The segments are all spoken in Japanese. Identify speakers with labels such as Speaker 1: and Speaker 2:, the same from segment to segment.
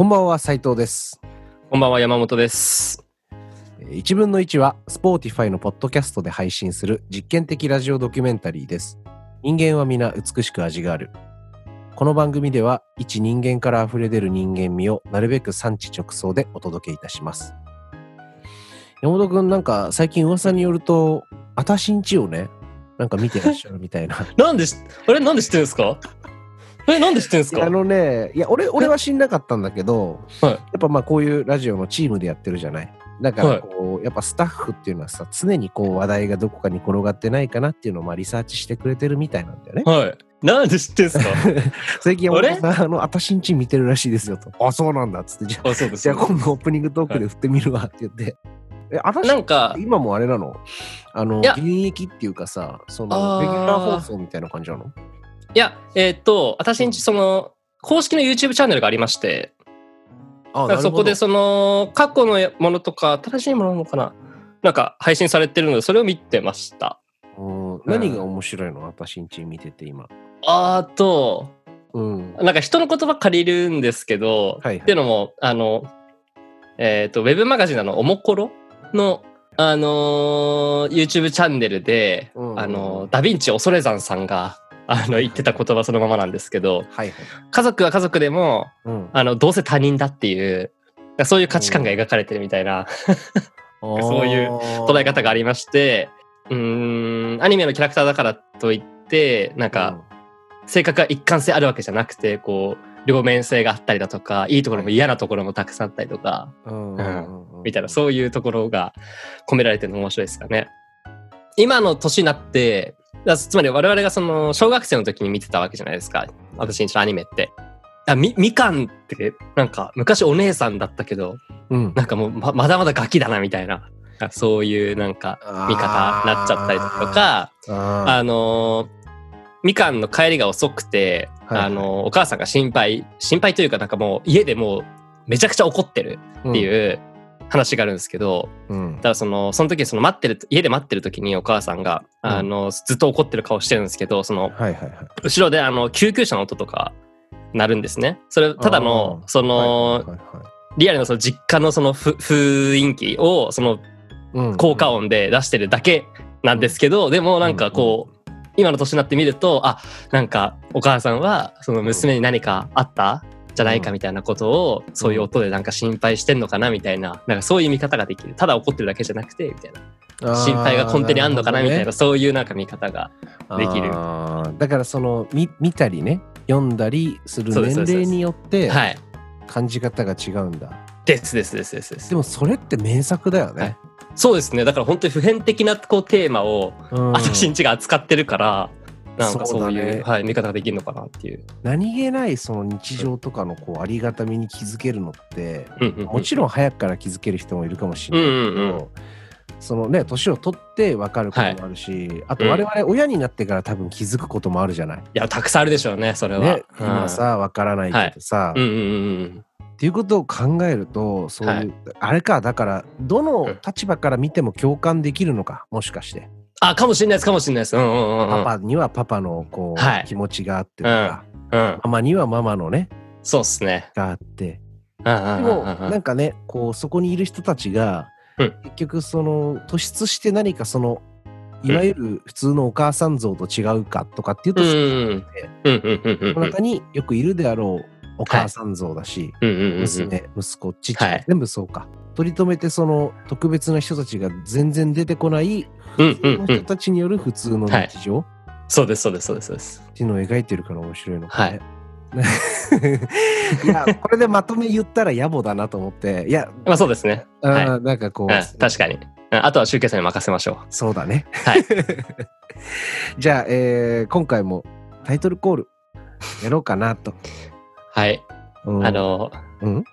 Speaker 1: こんばんは斉藤です
Speaker 2: こんばんは山本です。
Speaker 1: 1分の1は Spotify のポッドキャストで配信する実験的ラジオドキュメンタリーです。人間は皆美しく味がある。この番組では一人間から溢れ出る人間味をなるべく産地直送でお届けいたします。山本くんなんか最近噂によるとあたしんちをねなんか見てらっしゃるみたいな。
Speaker 2: なんでし、あれなんで知ってるんですか？え、なんで知ってるんですか？
Speaker 1: あのねいや俺俺は知んなかったんだけど
Speaker 2: はい。
Speaker 1: やっぱまあこういうラジオのチームでやってるじゃない。だからこう、やっぱスタッフっていうのはさ、常にこう話題がどこかに転がってないかなっていうのをまあリサーチしてくれてるみたいなんだよね。
Speaker 2: はい。なんで知ってるんですか？
Speaker 1: 最近
Speaker 2: あれ？
Speaker 1: 山本さん、あの、あたしんち見てるらしいですよと。あ、そうなんだっつって、じゃあ、
Speaker 2: あ、そうです。
Speaker 1: じゃあ今度オープニングトークで振ってみるわって言って。え、あたし
Speaker 2: なんか、
Speaker 1: 今もあれなの？あの、現役っていうかさ、そ
Speaker 2: あ
Speaker 1: の、
Speaker 2: ー。
Speaker 1: レギュラー放送みたいな感じなの？
Speaker 2: いや、えーっと、私んち、その、公式の YouTube チャンネルがありまして、そこでその、過去のものとか、新しいものなのかな？なんか配信されてるので、それを見てました。
Speaker 1: うん何が面白いの？あたしんち見てて今。
Speaker 2: あーと、
Speaker 1: うん。
Speaker 2: なんか人の言葉借りるんですけど、
Speaker 1: はいはい
Speaker 2: っていうのも、あの、えっ、と、ウェブマガジンのおもころの、あのー YouTube チャンネルで、
Speaker 1: うん
Speaker 2: あの、ダヴィンチ恐山さんが、あの、言ってた言葉そのままなんですけど、
Speaker 1: はいはい。
Speaker 2: 家族は家族でも、
Speaker 1: うん。
Speaker 2: あの、どうせ他人だっていう、そういう価値観が描かれてるみたいなそういう捉え方がありまして、うーん、アニメのキャラクターだからといって、なんか、性格が一貫性あるわけじゃなくてこう両面性があったりだとかいいところも嫌なところもたくさんあったりとか
Speaker 1: うん、うん
Speaker 2: みたいなそういうところが込められてるの面白いですかね。今の年になってだつまり我々がその小学生の時に見てたわけじゃないですか。私のアニメって。あみみかんってなんか昔お姉さんだったけど
Speaker 1: うん、
Speaker 2: なんかもうままだまだガキだなみたいな。そういうなんか見方になっちゃったりとか
Speaker 1: あ
Speaker 2: あのーみかんの帰りが遅くて、
Speaker 1: はいはい。
Speaker 2: あのーお母さんが心配心配というかなんかもう家でもうめちゃくちゃ怒ってるっていう話があるんですけど、
Speaker 1: うん、
Speaker 2: だからそのその時その待ってる家で待ってる時にお母さんが、
Speaker 1: うん。
Speaker 2: あのずっと怒ってる顔してるんですけどその
Speaker 1: はいはいはい。
Speaker 2: 後ろであの救急車の音とか鳴るんですね。それただのその、
Speaker 1: はいはいはい
Speaker 2: リアルなその実家のそのふ雰囲気をその
Speaker 1: うん。
Speaker 2: 効果音で出してるだけなんですけど、でもなんかこう、今の年になってみるとあなんかお母さんはその娘に何かあった？じゃないかみたいなことを、そういう音でなんか心配してんのかなみたいななんかそういう見方ができる。ただ怒ってるだけじゃなくてみたいな。心配が根底にあんのかなみたいなそういうなんか見方ができる。
Speaker 1: だからその見見たりね読んだりする年齢によって
Speaker 2: はい。
Speaker 1: 感じ方が違うんだ。
Speaker 2: ですですですですです。
Speaker 1: でもそれって名作だよね。
Speaker 2: そうですね。だから本当に普遍的なこうテーマを
Speaker 1: うん。
Speaker 2: 私んちが扱ってるから、なんかそういう
Speaker 1: ね
Speaker 2: はい、見方ができるのかなっていう。
Speaker 1: 何気ないその日常とかのこうありがたみに気づけるのって、
Speaker 2: うんうんうん
Speaker 1: もちろん早くから気づける人もいるかもしれないけど、
Speaker 2: うんうんうん。
Speaker 1: そのね年を取って分かることもあるし、あと我々親になってから多分気づくこともあるじゃない？
Speaker 2: いやたくさんあるでしょうねそれは。
Speaker 1: ね、
Speaker 2: うん。
Speaker 1: 今さ分からないけどさ、
Speaker 2: うんうんうんうん。
Speaker 1: っていうことを考えるとそういう、
Speaker 2: はい。
Speaker 1: あれかだからどの立場から見ても共感できるのかもしかして、
Speaker 2: あかもしれないですかもしれないです。うんうんうんうん。
Speaker 1: パパにはパパのこう、
Speaker 2: はい。
Speaker 1: 気持ちがあってとか、
Speaker 2: うん、
Speaker 1: ママにはママのね
Speaker 2: そうっすね。
Speaker 1: があって。
Speaker 2: うんうんうん
Speaker 1: でも
Speaker 2: うん。うん
Speaker 1: なんかねこうそこにいる人たちが、
Speaker 2: うん。
Speaker 1: 結局その突出して何かそのいわゆる普通のお母さん像と違うかとかっていうと、
Speaker 2: う
Speaker 1: う
Speaker 2: うんうんうんうんうん。
Speaker 1: の中によくいるであろうお母さん像だし、
Speaker 2: うんうんうんうん。
Speaker 1: 娘息子父、
Speaker 2: はい。
Speaker 1: 全部そうか。取り留めてその特別な人たちが全然出てこない
Speaker 2: うん
Speaker 1: 普通の
Speaker 2: うんうん
Speaker 1: 人たちによる普通の日常？
Speaker 2: そうですそうですそうですそうです。
Speaker 1: っていうのを描いてるから面白いのか
Speaker 2: は
Speaker 1: ね
Speaker 2: い。
Speaker 1: いやこれでまとめ言ったら野暮だなと思っていや、
Speaker 2: まあそうですね。はい
Speaker 1: なんかこう、
Speaker 2: うん確かに。うんあとは集計さんに任せましょ
Speaker 1: そうだね。
Speaker 2: はい
Speaker 1: じゃあ、えー今回もタイトルコールやろうかなと。
Speaker 2: う。はい。
Speaker 1: うん
Speaker 2: あ、の、
Speaker 1: うん？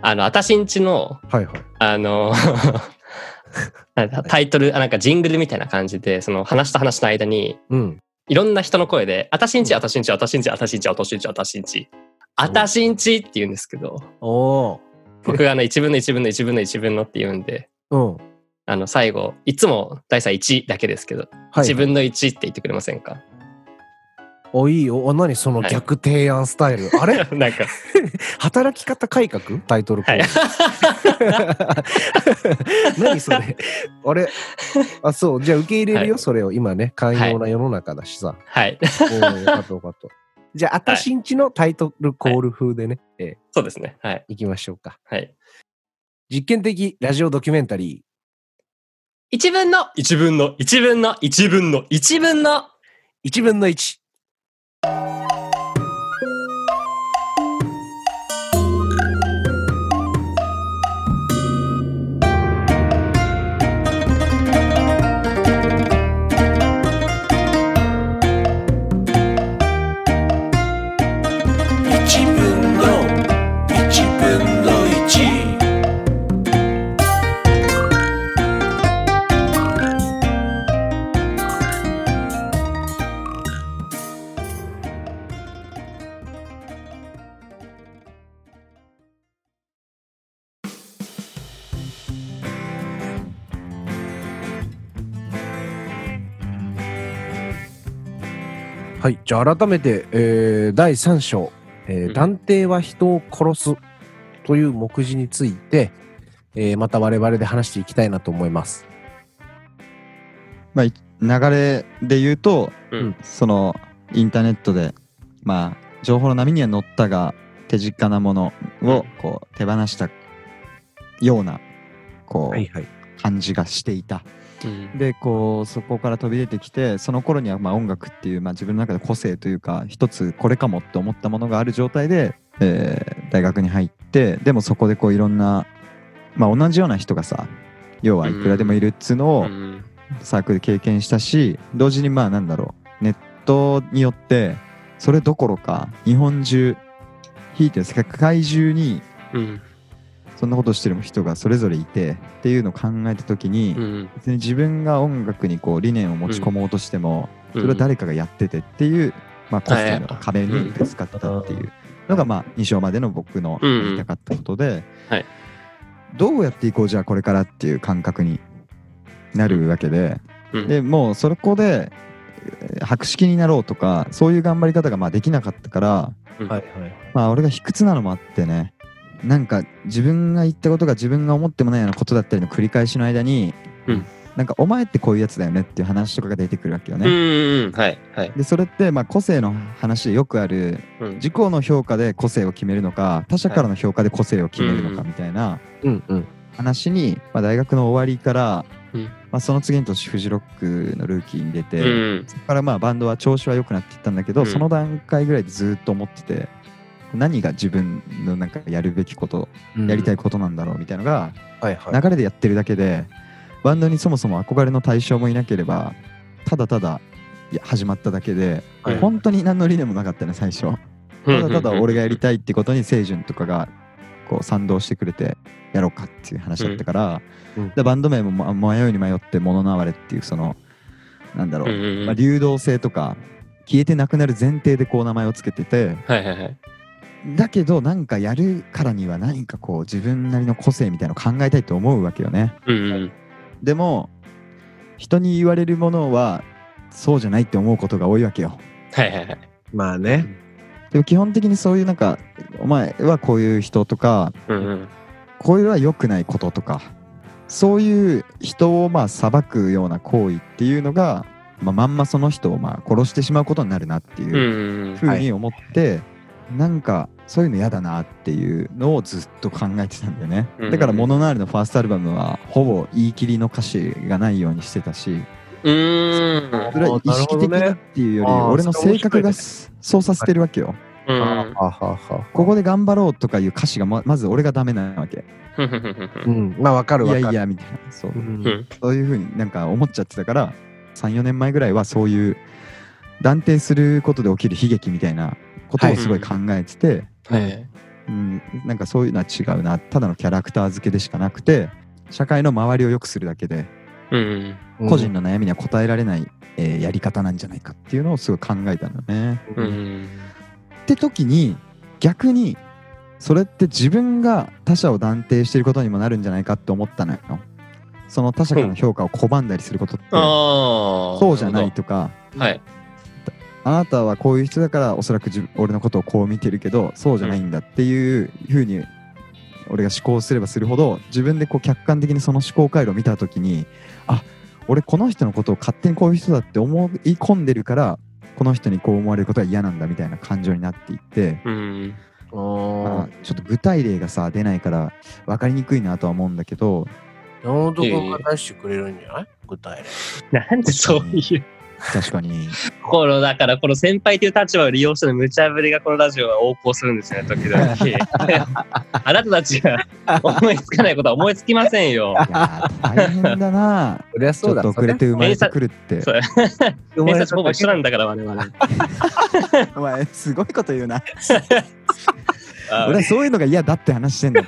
Speaker 2: あの、私んちの、
Speaker 1: はいはい。
Speaker 2: あの、タイトル、あなんかジングルみたいな感じで、その話と話の間に、
Speaker 1: うん。
Speaker 2: いろんな人の声で、あたしんち、あたしんち、あたしんち、あたしんち、あたしんち、あたしんち、あたしんちって言うんですけど、僕があの1分の1分の1分の1分のって言うんで、
Speaker 1: ー。うん。
Speaker 2: あの最後、いつも大差1だけですけど、
Speaker 1: はい。
Speaker 2: 1分の1って言ってくれませんか？
Speaker 1: お、いいよ。お、何？その逆提案スタイル。あれ？
Speaker 2: なんか、
Speaker 1: 働き方改革？タイトルコール。何それ？あれ？あ、そう。じゃあ受け入れるよ、
Speaker 2: はい
Speaker 1: それを。今ね、寛容な世の中だしさ。
Speaker 2: はい。
Speaker 1: おーよかったよかった。じゃあ、あたしんちのタイトルコール風でね、え
Speaker 2: そうですね。はい。
Speaker 1: ー、いきましょうか。
Speaker 2: はい。
Speaker 1: 実験的ラジオドキュメンタリ
Speaker 2: 1分の1分の1分の1分の1分の
Speaker 1: ー、1分の1。
Speaker 3: 一
Speaker 1: はい。じゃあ、改めて、えー第3章、えー
Speaker 2: うん
Speaker 1: 断定は人を殺すという目次について、えーまた我々で話していきたいなと思います。
Speaker 4: まあ、い流れで言うと、
Speaker 2: うん
Speaker 4: そのインターネットでまあ情報の波には乗ったが手近なものをこう手放したようなこう
Speaker 1: はい。
Speaker 4: 感じがしていた。
Speaker 2: うん。
Speaker 4: でこうそこから飛び出てきてその頃にはまあ音楽っていう、まあ、自分の中で個性というか一つこれかもって思ったものがある状態で、えー大学に入ってでもそこでこういろんな、まあ、同じような人がさ要はいくらでもいるっつうのを、
Speaker 2: うん
Speaker 4: サークルで経験したし同時にまあなんだろうネットによってそれどころか日本中ひいては世界中に
Speaker 2: うん
Speaker 4: そんなことしてる人がそれぞれいてっていうのを考えた時に、
Speaker 2: うん。
Speaker 4: 別に自分が音楽にこう理念を持ち込もうとしても、
Speaker 2: うん。
Speaker 4: それは誰かがやっててっていう、まあ、個性の壁にぶつかったっていうのが、まあ、2章までの僕の
Speaker 2: うん
Speaker 4: 言いたかったことで、
Speaker 2: はい。
Speaker 4: どうやっていこうじゃあこれからっていう感覚になるわけで。
Speaker 2: うん。
Speaker 4: でもうそこでえー博識になろうとかそういう頑張り方がまあできなかったから
Speaker 2: うん。
Speaker 1: はい。
Speaker 4: まあ俺が卑屈なのもあってねなんか自分が言ったことが自分が思ってもないようなことだったりの繰り返しの間に、
Speaker 2: うん。
Speaker 4: なんかお前ってこういうやつだよねっていう話とかが出てくるわけよね。
Speaker 2: はいはい。
Speaker 4: でそれってまあ個性の話でよくある
Speaker 2: うん。
Speaker 4: 自己の評価で個性を決めるのか他者からの評価で個性を決めるのかみたいな。話に、まあ、大学の終わりから、
Speaker 2: うん。
Speaker 4: まあ、その次の年フジロックのルーキーに出て、
Speaker 2: うん。
Speaker 4: そこからまあバンドは調子は良くなっていったんだけど、
Speaker 2: うん。
Speaker 4: その段階ぐらいでずっと思ってて何が自分のなんかやるべきこと、やりたいことなんだろうみたいなのが
Speaker 1: はいはい。
Speaker 4: 流れでやってるだけでバンドにそもそも憧れの対象もいなければただただ始まっただけで、
Speaker 2: はい。
Speaker 4: 本当に何の理念もなかったね最初。ただただ俺がやりたいってことに清純とかがこう賛同してくれてやろうかっていう話だったから、
Speaker 1: うん。
Speaker 4: でバンド名もま迷いに迷って「物のあわれ」っていうそのなんだろう、
Speaker 2: うんうんうん。
Speaker 4: まあ、流動性とか消えてなくなる前提でこう名前をつけてて
Speaker 2: はいはいはい
Speaker 4: だけどなんかやるからには何かこう自分なりの個性みたいなのを考えたいと思うわけよね。
Speaker 2: うんうん。
Speaker 4: でも人に言われるものはそうじゃないって思うことが多いわけよ。
Speaker 2: はいはいはい。
Speaker 1: まあね。
Speaker 4: でも基本的にそういうなんかお前はこういう人とか
Speaker 2: うんうん。
Speaker 4: こういうのは良くないこととかそういう人をまあ裁くような行為っていうのが、まあ、まんまその人をまあ殺してしまうことになるなっていう
Speaker 2: うんうんうん。
Speaker 4: ふうに思って、なんかそういうの嫌だなっていうのをずっと考えてたんだよね、
Speaker 2: うん
Speaker 4: だから「モノナール」のファーストアルバムはほぼ言い切りの歌詞がないようにしてたし。
Speaker 2: うーん。
Speaker 4: それは意識的なっていうより俺の性格が
Speaker 1: そ
Speaker 4: そうさせてるわけよ。
Speaker 2: うん。
Speaker 4: ここで頑張ろうとかいう歌詞がままず俺がダメなわけ。
Speaker 1: うん。ん。まあわかる
Speaker 4: い
Speaker 1: わかる。
Speaker 4: やいやみたいな。そう。
Speaker 1: うん。
Speaker 2: うん
Speaker 4: そういうふうになんか思っちゃってたから34年前ぐらいはそういう断定することで起きる悲劇みたいなことをすごい考えてて、
Speaker 2: はい。
Speaker 4: うん、なんかそういうのは違うなただのキャラクター付けでしかなくて社会の周りを良くするだけで
Speaker 2: うん
Speaker 4: 個人の悩みには答えられない、えーやり方なんじゃないかっていうのをすごい考えたのね。
Speaker 2: う
Speaker 1: うん。
Speaker 2: ん
Speaker 4: って時に逆にそれって自分が他者を断定していることにもなるんじゃないかって思ったのよ。その他者からの評価を拒んだりすることって、そうじゃないとか
Speaker 2: はい
Speaker 4: あなたはこういう人だからおそらく自分俺のことをこう見てるけどそうじゃないんだっていうふうに俺が思考すればするほど自分でこう客観的にその思考回路を見た時にあ俺この人のことを勝手にこういう人だって思い込んでるからこの人にこう思われることは嫌なんだみたいな感情になっていって、
Speaker 2: うん。
Speaker 4: まあちょっと具体例がさ出ないから分かりにくいなとは思うんだけど
Speaker 1: 山本君が出してくれるんじゃない？具体例。
Speaker 2: なんでそういう
Speaker 4: 確かに。
Speaker 2: このだからこの先輩という立場を利用しての無茶ぶりがこのラジオは横行するんですよね時々。あなたたちが思いつかないことは思いつきませんよ。
Speaker 4: いやー大変だな。
Speaker 1: そりゃ
Speaker 4: ち
Speaker 1: そうだ。
Speaker 4: ょっと遅れて生まれてくるって。
Speaker 2: 偏差値ほぼ一緒なんだから我々。
Speaker 4: お前すごいこと言うな。
Speaker 2: あ
Speaker 4: 俺はそういうのが嫌だって話してんだ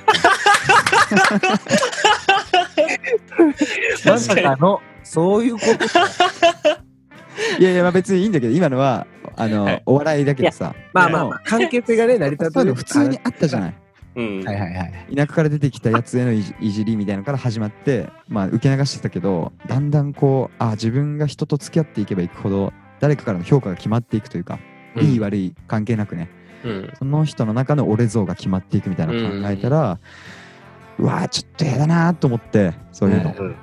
Speaker 1: まさかの、そういうこと
Speaker 4: いやいやまあ別にいいんだけど今のはあの、
Speaker 2: はい。
Speaker 4: お笑いだけどさ。
Speaker 1: まあまあまあ、関係性がね、成り立ってる
Speaker 4: そういうの普通にあったじゃない。
Speaker 2: うん。
Speaker 1: はいはいはい。
Speaker 4: 田舎から出てきたやつへのいじりみたいなのから始まってまあ受け流してたけどだんだんこうあ自分が人と付き合っていけばいくほど誰かからの評価が決まっていくというか、いい悪い関係なくね。
Speaker 2: うん。
Speaker 4: その人の中の俺像が決まっていくみたいなのを考えたら、うわーちょっと嫌だなと思ってそういうの、
Speaker 1: うん。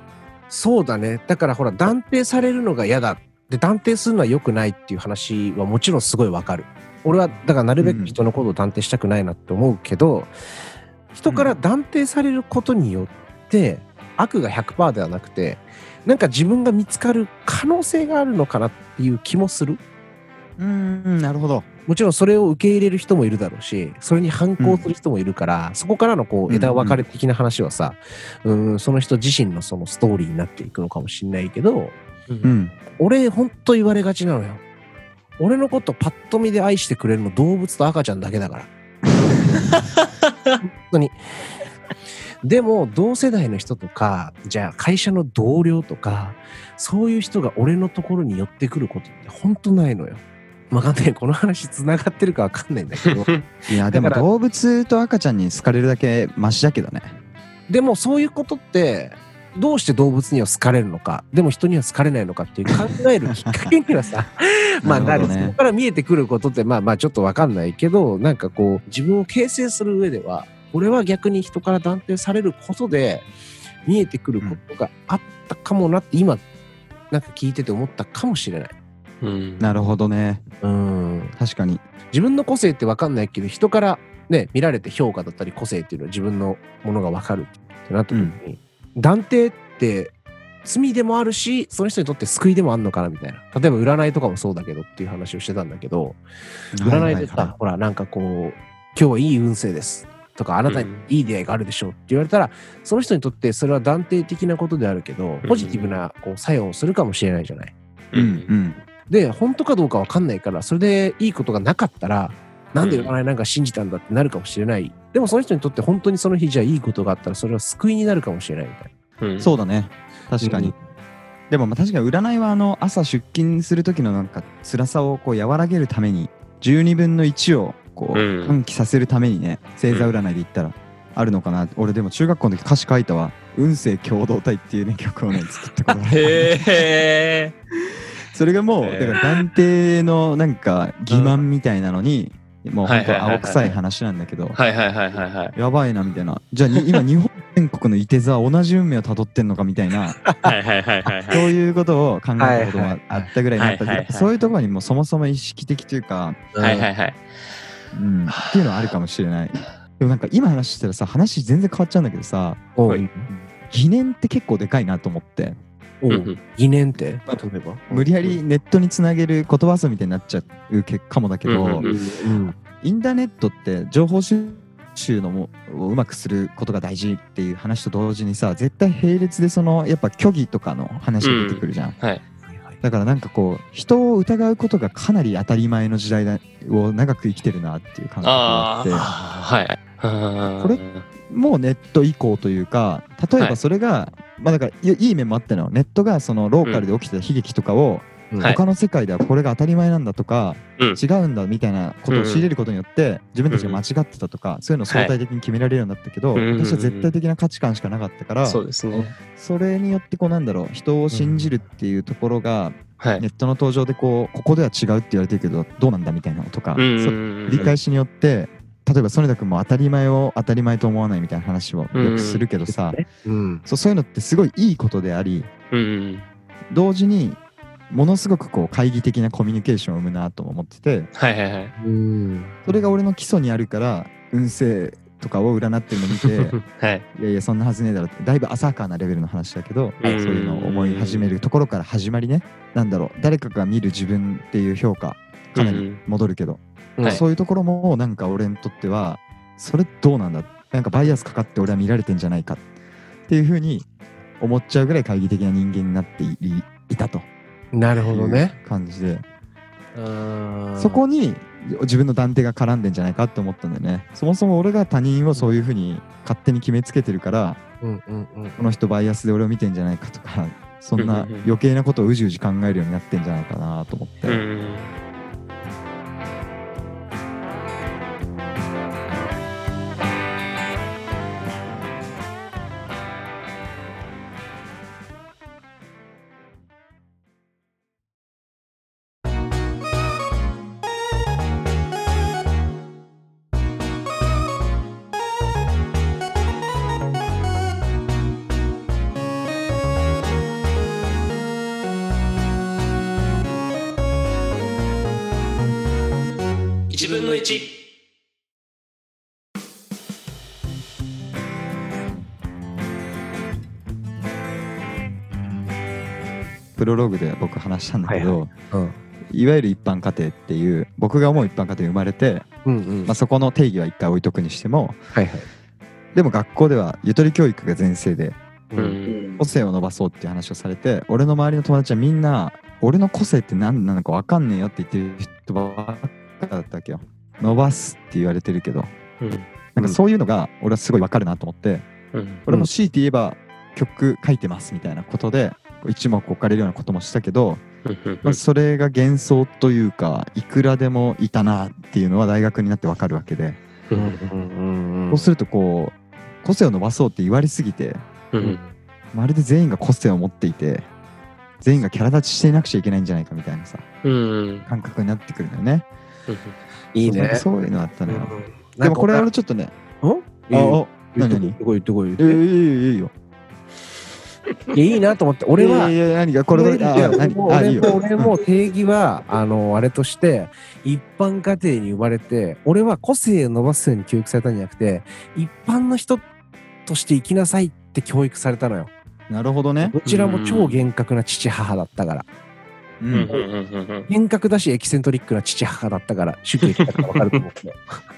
Speaker 1: そうだね。だからほら、断定されるのが嫌だ。で、断定するのは良くないっていう話はもちろんすごいわかる。俺は、だからなるべく人のことを断定したくないなって思うけど、人から断定されることによって、悪が100%ではなくて、なんか自分が見つかる可能性があるのかなっていう気もする。
Speaker 4: うーんなるほど
Speaker 1: もちろんそれを受け入れる人もいるだろうし、それに反抗する人もいるから、そこからのこう枝分かれ的な話はさ、うん、その人自身のそのストーリーになっていくのかもしれないけど、
Speaker 4: うん
Speaker 1: 俺ほんと言われがちなのよ。俺のことパッと見で愛してくれるの動物と赤ちゃんだけだから。本当に。でも同世代の人とか、じゃあ会社の同僚とか、そういう人が俺のところに寄ってくることって本当ないのよ。わかんない。この話繋がってるかわかんないんだけど。
Speaker 4: いやでも動物と赤ちゃんに好かれるだけマシだけどね
Speaker 1: でもそういうことって、どうして動物には好かれるのか、でも人には好かれないのかっていう考えるきっかけにはさ、まあなる、
Speaker 4: なるほどね。
Speaker 1: そこから見えてくることってまあまあちょっとわかんないけど、なんかこう自分を形成する上では、俺は逆に人から断定されることで見えてくることがあったかもなって今、なんか聞いてて思ったかもしれない。
Speaker 2: うん。
Speaker 4: なるほどね。
Speaker 1: うん。
Speaker 4: 確かに。
Speaker 1: 自分の個性ってわかんないけど、人からね、見られて評価だったり個性っていうのは自分のものがわかるってなった時に、断定って罪でもあるし、その人にとって救いでもあるのかなみたいな。例えば占いとかもそうだけどっていう話をしてたんだけど、占いでさ、
Speaker 4: はは
Speaker 1: ほら、なんかこう、今日はいい運勢です。とか、あなたにいい出会いがあるでしょうって言われたら、その人にとってそれは断定的なことであるけど、ポジティブなこう作用をするかもしれないじゃない。
Speaker 4: いうんうん
Speaker 1: で、本当かどうかわかんないから、それでいいことがなかったら、なんで占いなんか信じたんだってなるかもしれない。でもその人にとって本当にその日じゃあいいことがあったら、それは救いになるかもしれないみたいな。
Speaker 2: うん。
Speaker 4: そうだね。確かに、
Speaker 1: うん。
Speaker 4: でもまあ確かに占いはあの朝出勤する時のなんか辛さをこう和らげるために12分の1をこう
Speaker 2: うん。
Speaker 4: 喚起させるためにね星座占いで言ったらあるのかな、俺でも中学校の時歌詞書いたわ「運勢共同体」っていうね曲をね作ったことがある。
Speaker 2: へえ
Speaker 4: それがもう、だから断定のなんか欺瞞みたいなのに、もう本当青臭い話なんだけど、
Speaker 2: はいはいはいはいはい。
Speaker 4: やばいなみたいな。じゃあに今日本全国のいて座は同じ運命をたどってんのかみたいな。
Speaker 2: はいはいはいはい
Speaker 4: そういうことを考えたこともあったぐらいになった
Speaker 2: はいはいはい
Speaker 4: そういうところにもそもそも意識的というか、
Speaker 2: はいはいはい
Speaker 4: うん、っていうのはあるかもしれない。でもなんか今話してたらさ話全然変わっちゃうんだけどさ疑念って結構でかいなと思って
Speaker 1: 疑念って？例えば？
Speaker 4: 無理やりネットにつなげる言葉遊びみたいになっちゃう結果もだけど、
Speaker 2: うんうん
Speaker 1: うん。
Speaker 4: インターネットって情報収集のもをうまくすることが大事っていう話と同時にさ絶対並列でそのやっぱ虚偽とかの話が出てくるじゃん、
Speaker 2: はい。
Speaker 4: だからなんかこう人を疑うことがかなり当たり前の時代だを長く生きてるなっていう感覚があって。
Speaker 2: ああはい。
Speaker 4: これもうネット以降というか例え
Speaker 2: はい。
Speaker 4: ばそれがまあだからいいい面もあったのよネットがそのローカルで起きてた悲劇とかを、
Speaker 1: うん。
Speaker 2: はい。
Speaker 4: 他の世界ではこれが当たり前なんだとか、
Speaker 2: うん。
Speaker 4: 違うんだみたいなことを仕入れることによって、自分たちが間違ってたとか、そういうのを相対的に決められるようになったけど、
Speaker 2: はい。
Speaker 4: 私は絶対的な価値観しかなかったから、
Speaker 2: そうですね。
Speaker 4: それによってこうなんだろう人を信じるっていうところが、
Speaker 2: はい。
Speaker 4: ネットの登場でこうここでは違うって言われてるけどどうなんだみたいなのとか、
Speaker 2: うんうん
Speaker 4: そ
Speaker 2: うん。
Speaker 4: 繰り返しによって例えば曽根田君も当たり前を当たり前と思わないみたいな話をよくするけどさ、
Speaker 1: うん。
Speaker 4: そうそういうのってすごいいいことであり
Speaker 2: うん。うん
Speaker 4: 同時にものすごくこう懐疑的なコミュニケーションを生むなとも思ってて
Speaker 2: はいはいはい。
Speaker 1: うん。
Speaker 4: それが俺の基礎にあるから運勢とかを占ってるの見て
Speaker 2: はい。
Speaker 4: いやいやそんなはずねえだろってだいぶ浅はかなレベルの話だけどそう
Speaker 2: うん
Speaker 4: いうのを思い始めるところから始まりね。なんだろう。誰かが見る自分っていう評価かなり戻るけど、
Speaker 1: うん
Speaker 2: はい。
Speaker 4: そういうところもなんか俺にとってはそれどうなんだ？なんかバイアスかかって俺は見られてんじゃないかっていうふうに思っちゃうぐらい懐疑的な人間になっていいたと。
Speaker 1: なるほどね。
Speaker 4: 感じで。
Speaker 1: うん
Speaker 4: そこに自分の断定が絡んでんじゃないかって思ったんだよね。そもそも俺が他人をそういうふうに勝手に決めつけてるから
Speaker 1: うんうんうん
Speaker 4: この人バイアスで俺を見てんじゃないかとかそんな余計なことをうじうじ考えるようになってんじゃないかなと思って、
Speaker 2: うんうん
Speaker 4: プロローグで僕話したんだけど、
Speaker 1: うん
Speaker 4: いわゆる一般家庭っていう僕が思う一般家庭に生まれて、
Speaker 1: うんうん
Speaker 4: まあ、そこの定義は一回置いとくにしても
Speaker 1: はいはい
Speaker 4: でも学校ではゆとり教育が全盛で
Speaker 2: う。ん。
Speaker 4: 個性を伸ばそうっていう話をされて俺の周りの友達はみんな俺の個性って何なのか分かんねえよって言ってる人ばっかだったわけよ伸ばすって言われてるけど
Speaker 2: うん。
Speaker 4: なんかそういうのが俺はすごい分かるなと思って
Speaker 2: うん。
Speaker 4: 俺も強いて言えば曲書いてますみたいなことで一目置かれるようなこともしたけど、まあ、それが幻想というかいくらでもいたなっていうのは大学になって分かるわけで、そうするとこう個性を伸ばそうって言われすぎて
Speaker 2: うん。
Speaker 4: まるで全員が個性を持っていて全員がキャラ立ちしていなくちゃいけないんじゃないかみたいなさ
Speaker 2: うん。
Speaker 4: 感覚になってくるんだよね。
Speaker 1: いいね
Speaker 4: そういうのあったのよ。
Speaker 1: うん
Speaker 4: でもこれ
Speaker 1: なんか
Speaker 4: 俺ちょっとね、
Speaker 1: うん
Speaker 4: あ、何何？
Speaker 1: ってこい言ってこい言って
Speaker 4: えー、
Speaker 1: こい
Speaker 4: いいよいいよ。
Speaker 1: いやいいなと思って俺はい
Speaker 4: やいや何がこれ。
Speaker 1: 俺も俺も定義はあのあれとして一般家庭に生まれて俺は個性を伸ばすように教育されたんじゃなくて一般の人として生きなさいって教育されたのよ
Speaker 4: なるほどね。
Speaker 1: どちらも超厳格な父母だったから
Speaker 4: う
Speaker 2: うん。
Speaker 1: 厳格だしエキセントリックな父母だったから主家来たから分かると思うけど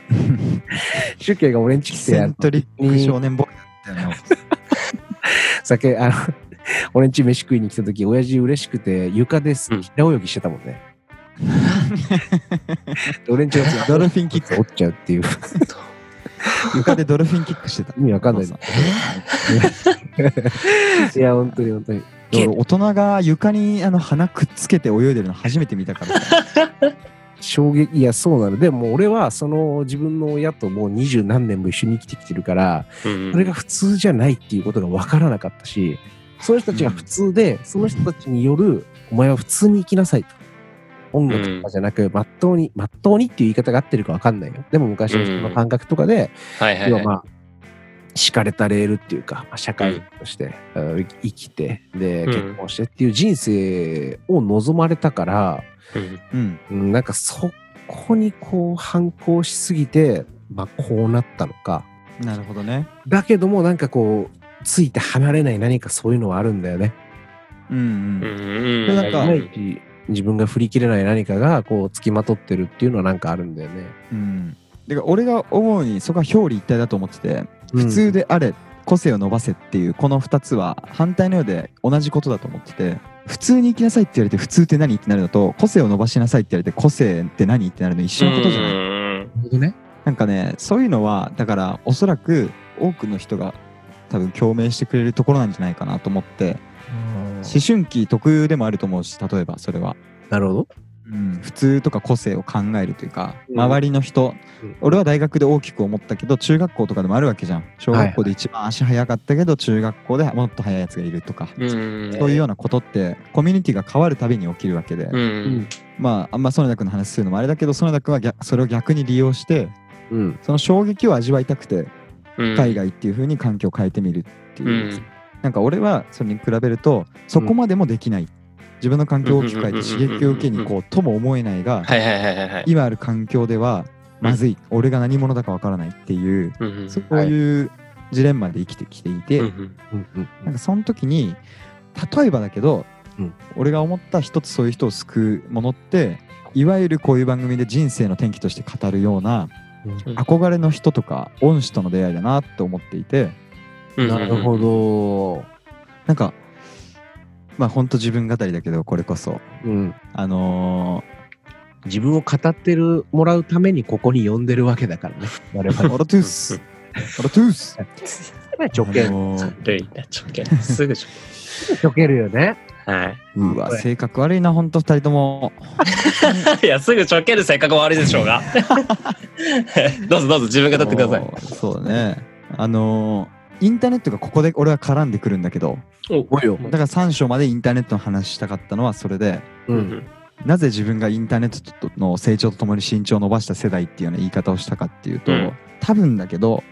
Speaker 1: 主家が俺んち来て
Speaker 4: セントリック少年ボーイだったよね。
Speaker 1: 酒あの俺んち飯食いに来た時親父嬉しくて床で平泳ぎしてたもんね、で俺んちが
Speaker 4: ドルフィンキック。
Speaker 1: 折っちゃうっていう。
Speaker 4: 床でドルフィンキックしてた。
Speaker 1: 意味わかんない
Speaker 4: そう
Speaker 1: いや本当に本当に。
Speaker 4: 大人が床にあの鼻くっつけて泳いでるの初めて見たからさ。
Speaker 1: 衝撃いやそうなのでも俺はその自分の親ともう二十何年も一緒に生きてきてるから
Speaker 2: うん。
Speaker 1: それが普通じゃないっていうことが分からなかったしその人たちが普通で、その人たちによるお前は普通に生きなさいと。音楽とかじゃなく、まっとうにまっとうにっていう言い方が合ってるか分かんないよ。でも昔の人の感覚とかで、
Speaker 2: はいはいはい。
Speaker 1: 要はまあ敷かれたレールっていうか、まあ社会として、うん生きてで
Speaker 2: うん。
Speaker 1: 結婚してっていう人生を望まれたから、
Speaker 2: うん。
Speaker 4: うん。
Speaker 1: うんなんかそこにこう反抗しすぎて、まあ、こうなったのか
Speaker 4: なるほどね。
Speaker 1: だけどもなんかこうついて離れない何かそういうのはあるんだよね。
Speaker 4: うん
Speaker 2: う
Speaker 4: うん。
Speaker 2: ん。
Speaker 4: でなんか
Speaker 1: いまいち自分が振り切れない何かがこうつきまとってるっていうのはなんかあるんだよね。
Speaker 4: うん。だから俺が思うにそこは表裏一体だと思ってて、普通であれ、個性を伸ばせっていうこの2つは反対のようで同じことだと思ってて普通に生きなさいって言われて普通って何ってなるのと個性を伸ばしなさいって言われて個性って何ってなるの一緒のことじゃない
Speaker 2: い。
Speaker 1: なるほどね。
Speaker 4: なんかねそういうのはだからおそらく多くの人が多分共鳴してくれるところなんじゃないかなと思って思春期特有でもあると思うし例えばそれは、
Speaker 1: なるほど。
Speaker 4: うん、普通とか個性を考えるというか、
Speaker 1: うん。
Speaker 4: 周りの人、
Speaker 1: うん。
Speaker 4: 俺は大学で大きく思ったけど中学校とかでもあるわけじゃん。小学校で一番足速かったけど、中学校でもっと速いやつがいるとか、
Speaker 2: うん。
Speaker 4: そういうようなことってコミュニティが変わるたびに起きるわけで、
Speaker 2: うん。
Speaker 4: まああんま園田君の話するのもあれだけど園田君は逆それを逆に利用して
Speaker 1: うん。
Speaker 4: その衝撃を味わいたくて
Speaker 2: うん。
Speaker 4: 海外っていう風に環境を変えてみるっていう、
Speaker 2: うん。
Speaker 4: なんか俺はそれに比べるとそこまでもできない、自分の環境を大きく変えて刺激を受けに行こうとも思えないが
Speaker 2: はいはいはいはいはい。
Speaker 4: 今ある環境ではまずい、俺が何者だかわからないっていう
Speaker 2: うんうん
Speaker 4: そういうジレンマで生きてきていて、なんかその時に例えばだけど、
Speaker 1: うん。
Speaker 4: 俺が思った一つそういう人を救うものっていわゆるこういう番組で人生の転機として語るような
Speaker 2: うん。
Speaker 4: 憧れの人とか恩師との出会いだなって思っていて。
Speaker 2: うん。
Speaker 1: なるほど。
Speaker 4: なんかまあほんと自分語りだけどこれこそ。
Speaker 1: うん。
Speaker 4: あの
Speaker 1: 自分を語ってるもらうためにここに呼んでるわけだからね。我
Speaker 4: ー、
Speaker 1: 々
Speaker 4: オロトゥースオロトゥース
Speaker 1: ちょけ
Speaker 4: あのー
Speaker 2: 軽いなちょけすぐちょ
Speaker 1: ちょけるよね。
Speaker 2: けは
Speaker 4: うわ性格悪いなほんと二人とも。
Speaker 2: い いやすぐちょける性格も悪いでしょうが。どうぞどうぞ自分が立ってください。
Speaker 4: そうだね。あのーインターネットがここで俺は絡んでくるんだけど
Speaker 1: おいよ。
Speaker 4: だから3章までインターネットの話したかったのはそれで
Speaker 1: う。
Speaker 2: うん。ん
Speaker 4: なぜ自分がインターネットの成長とともに身長を伸ばした世代っていうような言い方をしたかっていうと、
Speaker 2: うん。
Speaker 4: 多分だけど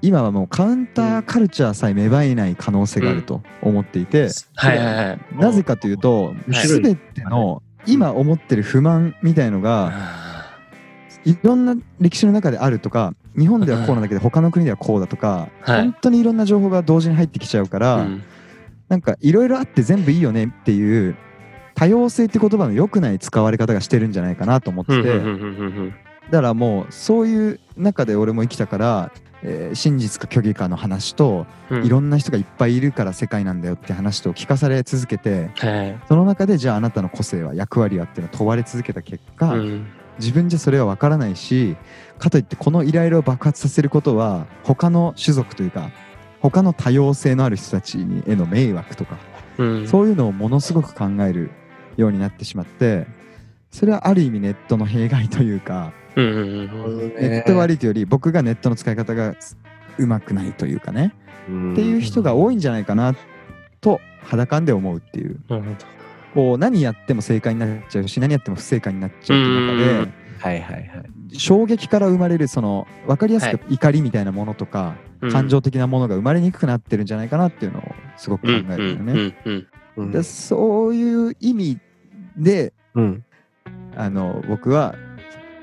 Speaker 4: 今はもうカウンターカルチャーさえ芽生えない可能性があると思っていて、
Speaker 2: はいはいはい。
Speaker 4: なぜかというと
Speaker 2: はい。
Speaker 4: 全ての今思ってる不満みたいのが
Speaker 2: あ
Speaker 4: いろんな歴史の中であるとか日本ではこうなんだけど他の国ではこうだとか
Speaker 2: はい。
Speaker 4: 本当にいろんな情報が同時に入ってきちゃうから、
Speaker 2: ーうん。
Speaker 4: なんかいろいろあって全部いいよねっていう多様性って言葉の良くない使われ方がしてるんじゃないかなと思ってて、だからもうそういう中で俺も生きたから、えー真実か虚偽かの話と、
Speaker 2: うん。
Speaker 4: いろんな人がいっぱいいるから世界なんだよって話と聞かされ続けて
Speaker 2: はい。
Speaker 4: その中でじゃああなたの個性は役割はっていうのを問われ続けた結果、
Speaker 2: うん
Speaker 4: 自分じゃそれは分からないしかといってこのイライラを爆発させることは他の種族というか他の多様性のある人たちにへの迷惑とか
Speaker 2: うん。
Speaker 4: そういうのをものすごく考えるようになってしまってそれはある意味ネットの弊害というか
Speaker 2: うんうんうん。
Speaker 4: ネット悪いというより僕がネットの使い方がうまくないというかね。っていう人が多いんじゃないかなと肌感で思うっていう。
Speaker 2: なるほど
Speaker 4: こう何やっても正解になっちゃうし何やっても不正解になっちゃうっていう中で
Speaker 2: うん
Speaker 1: はいはいはい。
Speaker 4: 衝撃から生まれるその分かりやすく怒りみたいなものとか
Speaker 2: うん
Speaker 4: 感情的なものが生まれにくくなってるんじゃないかなっていうのをすごく
Speaker 2: うん
Speaker 4: 考えるよね。
Speaker 2: うんうん
Speaker 1: うん
Speaker 4: でそういう意味で
Speaker 1: うん。
Speaker 4: あの僕は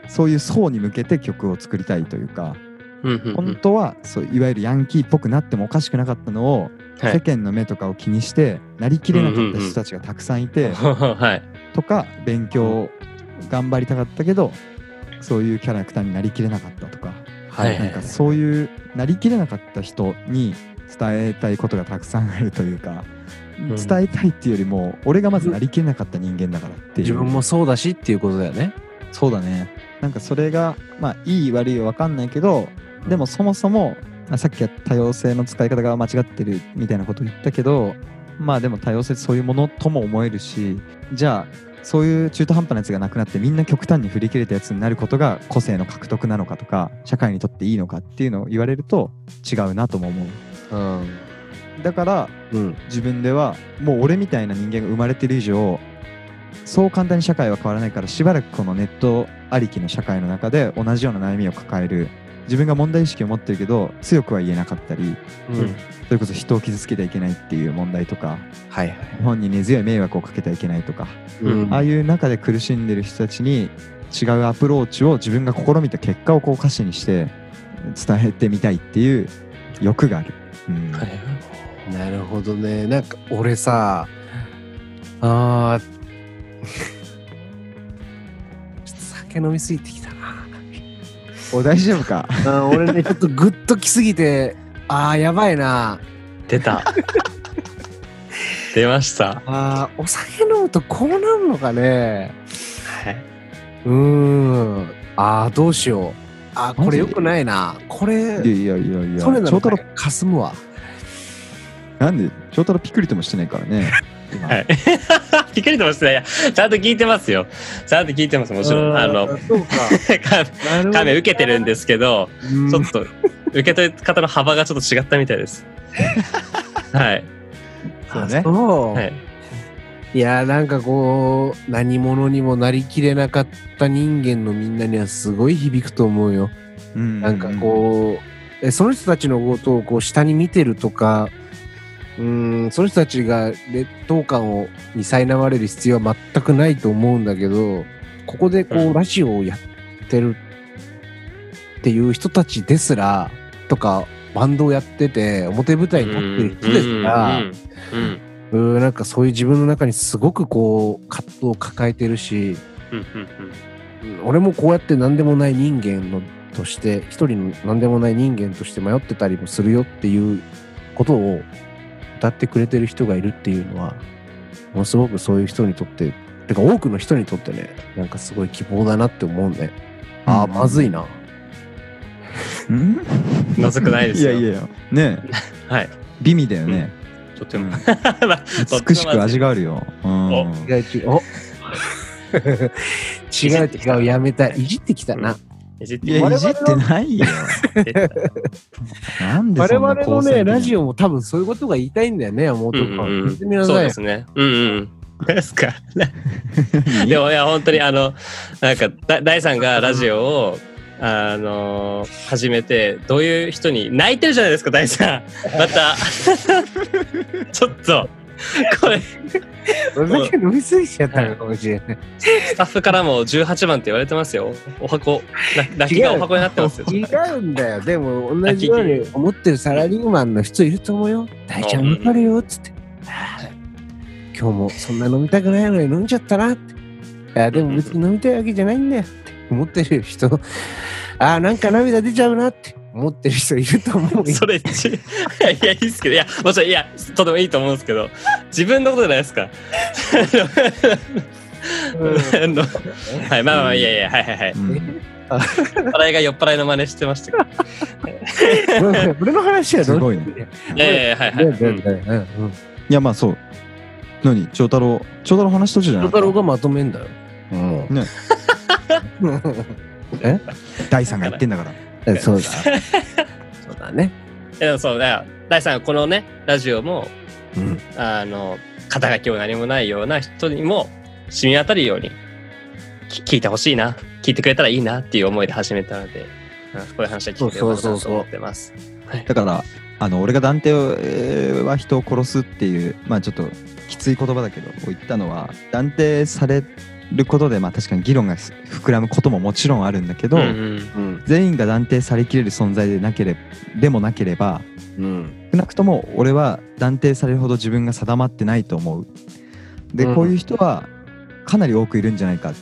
Speaker 4: そういう層に向けて曲を作りたいというか
Speaker 2: うんうん
Speaker 4: 本当はそういわゆるヤンキーっぽくなってもおかしくなかったのを
Speaker 2: はい
Speaker 4: 世間の目とかを気にしてなりきれなかった人たちがたくさんいて
Speaker 2: はい。
Speaker 4: とか勉強頑張りたかったけどそういうキャラクターになりきれなかったとか。
Speaker 2: はい
Speaker 4: なんかそういうなりきれなかった人に伝えたいことがたくさんあるというか
Speaker 2: ん。
Speaker 4: 伝えたいっていうよりも俺がまずなりきれなかった人間だからっていう。
Speaker 1: 自分もそうだしっていうことだよね。
Speaker 4: そうだね。なんかそれがまあいい悪いは分かんないけどでもそもそもまあさっきは多様性の使い方が間違ってるみたいなことを言ったけどまあでも多様性そういうものとも思えるしじゃあそういう中途半端なやつがなくなってみんな極端に振り切れたやつになることが個性の獲得なのかとか社会にとっていいのかっていうのを言われると違うなとも思う
Speaker 1: うん。
Speaker 4: だから
Speaker 1: うん。
Speaker 4: 自分ではもう俺みたいな人間が生まれてる以上そう簡単に社会は変わらないからしばらくこのネットありきの社会の中で同じような悩みを抱える自分が問題意識を持ってるけど強くは言えなかったり
Speaker 1: うん。
Speaker 4: それこそ人を傷つけてはいけないっていう問題とか
Speaker 1: はいはい。
Speaker 4: 日本に根強い迷惑をかけてはいけないとか、
Speaker 2: うん
Speaker 4: ああいう中で苦しんでる人たちに違うアプローチを自分が試みた結果をこう歌詞にして伝えてみたいっていう欲がある。うん
Speaker 2: はい
Speaker 1: なるほどね。なんか俺さ、あー ちょっと酒飲みすぎてきたな。
Speaker 4: お大丈夫か？
Speaker 1: あー俺ね、ちょっとグッときすぎて、ああ、やばいな。
Speaker 2: 出た出ました
Speaker 1: あーお酒飲むとこうなるのかね。
Speaker 2: はい。
Speaker 1: うーん。ああ、どうしよう。あーこれよくないな。これ、
Speaker 4: いやいやいやいや、
Speaker 1: それなのか
Speaker 4: 長太郎
Speaker 1: かすむわ。
Speaker 4: なんで翔太郎ピクリともしてないからね今
Speaker 2: はい。びっくりともしてない。いや、ちゃんと聞いてますよ。ちゃんと聞いてます、もちろん。あの、
Speaker 1: そうか。
Speaker 2: カメ受けてるんですけど、
Speaker 1: うん
Speaker 2: ちょっと、受け取り方の幅がちょっと違ったみたいです。はい。
Speaker 4: そうね
Speaker 1: そう
Speaker 2: はい。
Speaker 1: いやなんかこう何者にもなりきれなかった人間のみんなにはすごい響くと思うよ。
Speaker 4: うん
Speaker 1: なんかこう、えその人たちのことをこう下に見てるとかうんその人たちが劣等感をに苛まれる必要は全くないと思うんだけどここでこう、
Speaker 2: うん
Speaker 1: ラジオをやってるっていう人たちですらとかバンドをやってて表舞台に立ってる人ですら、
Speaker 2: うん
Speaker 1: なんかそういう自分の中にすごくこう葛藤を抱えてるし、
Speaker 2: うん
Speaker 1: 俺もこうやって何でもない人間のとして一人の何でもない人間として迷ってたりもするよっていうことを歌ってくれてる人がいるっていうのはものすごくそういう人にとっててか多くの人にとってねなんかすごい希望だなって思うね。ああ
Speaker 4: うん。
Speaker 1: まずいな。
Speaker 4: うん？
Speaker 2: まずくないですよ。
Speaker 4: いやいやいや。ねえ。
Speaker 2: はい。
Speaker 4: 美味だよね、
Speaker 2: とても。
Speaker 4: うん。
Speaker 2: ま あ
Speaker 4: 美しく味があるよ、うん。
Speaker 2: お
Speaker 1: 違う違うお。違う違うやめたいじってきたな、
Speaker 2: いじって
Speaker 4: いや
Speaker 1: 我々の
Speaker 4: いじってないよ なんで
Speaker 1: 我々のね、ラジ
Speaker 4: オ
Speaker 1: オも多分そういうことが言いたいんだよね、山本
Speaker 2: う
Speaker 1: 君。
Speaker 2: んうん
Speaker 1: 聞いてみな
Speaker 2: そう。ですね。うんうん。ですか。でもいや本当にあのなんかだ大さんがラジオをあの始めてどういう人に泣いてるじゃないですか大さん。また ちょっとこれ
Speaker 1: 俺だけ飲みすぎちゃったのかもしれない。
Speaker 2: スタッフからも18番って言われてますよ。お箱な泣きがお箱になってますよ。
Speaker 1: 違うんだよ。でも、同じように思ってるサラリーマンの人いると思うよ。大ちゃんわかるよ、つって。今日もそんな飲みたくないのに飲んじゃったなって。いや、でも別に飲みたいわけじゃないんだよって思ってる人。ああ、なんか涙出ちゃうなって思ってる人いると思うよ。
Speaker 2: それちいやいやいいですけどいやもちろんいやとてもいいと思うんですけど自分のことじゃないですか。はいまあまあいやいやはいはいはい。
Speaker 4: うん。
Speaker 2: 酔っ払いが酔っ払いの真似してました
Speaker 1: 俺の話は
Speaker 4: すごいね。
Speaker 2: いやいやはいはい。
Speaker 4: いやまあそう。何？長太郎長太郎話途中じゃない
Speaker 1: 翔太郎がまとめんだよ。うん。
Speaker 4: ね。
Speaker 1: え？
Speaker 4: 大さんが言ってんだから。
Speaker 1: えそうだ。そうだね。
Speaker 2: いやそうだよ大さんこのねラジオも
Speaker 1: うん。
Speaker 2: あの肩書きも何もないような人にも染み渡るようにき聞いてほしいな聞いてくれたらいいなっていう思いで始めたので、うんこういう話は聞いてよかっと思ってます。
Speaker 4: だからあの俺が断定は人を殺すっていうまあちょっときつい言葉だけど言ったのは断定されることでまあ確かに議論が膨らむことももちろんあるんだけど、
Speaker 2: うんうん
Speaker 1: うん。
Speaker 4: 全員が断定されきれる存在でなければでもなければ
Speaker 1: うん。
Speaker 4: 少なくとも俺は断定されるほど自分が定まってないと思うで、
Speaker 1: うん
Speaker 4: こういう人はかなり多くいるんじゃないか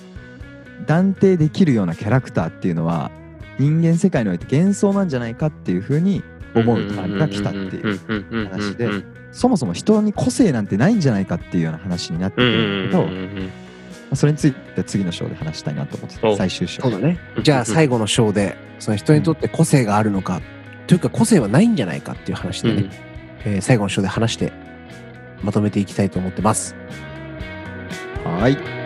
Speaker 4: 断定できるようなキャラクターっていうのは人間世界において幻想なんじゃないかっていうふうに思うタイムが来たっていう話でそもそも人に個性なんてないんじゃないかっていうような話になってくるんだけど、まあそれについて次の章で話したいなと思って最終章。
Speaker 1: そうだね。じゃあ最後の章で、その人にとって個性があるのか、というか個性はないんじゃないかっていう話でね、えー最後の章で話して、まとめていきたいと思ってます。
Speaker 4: はい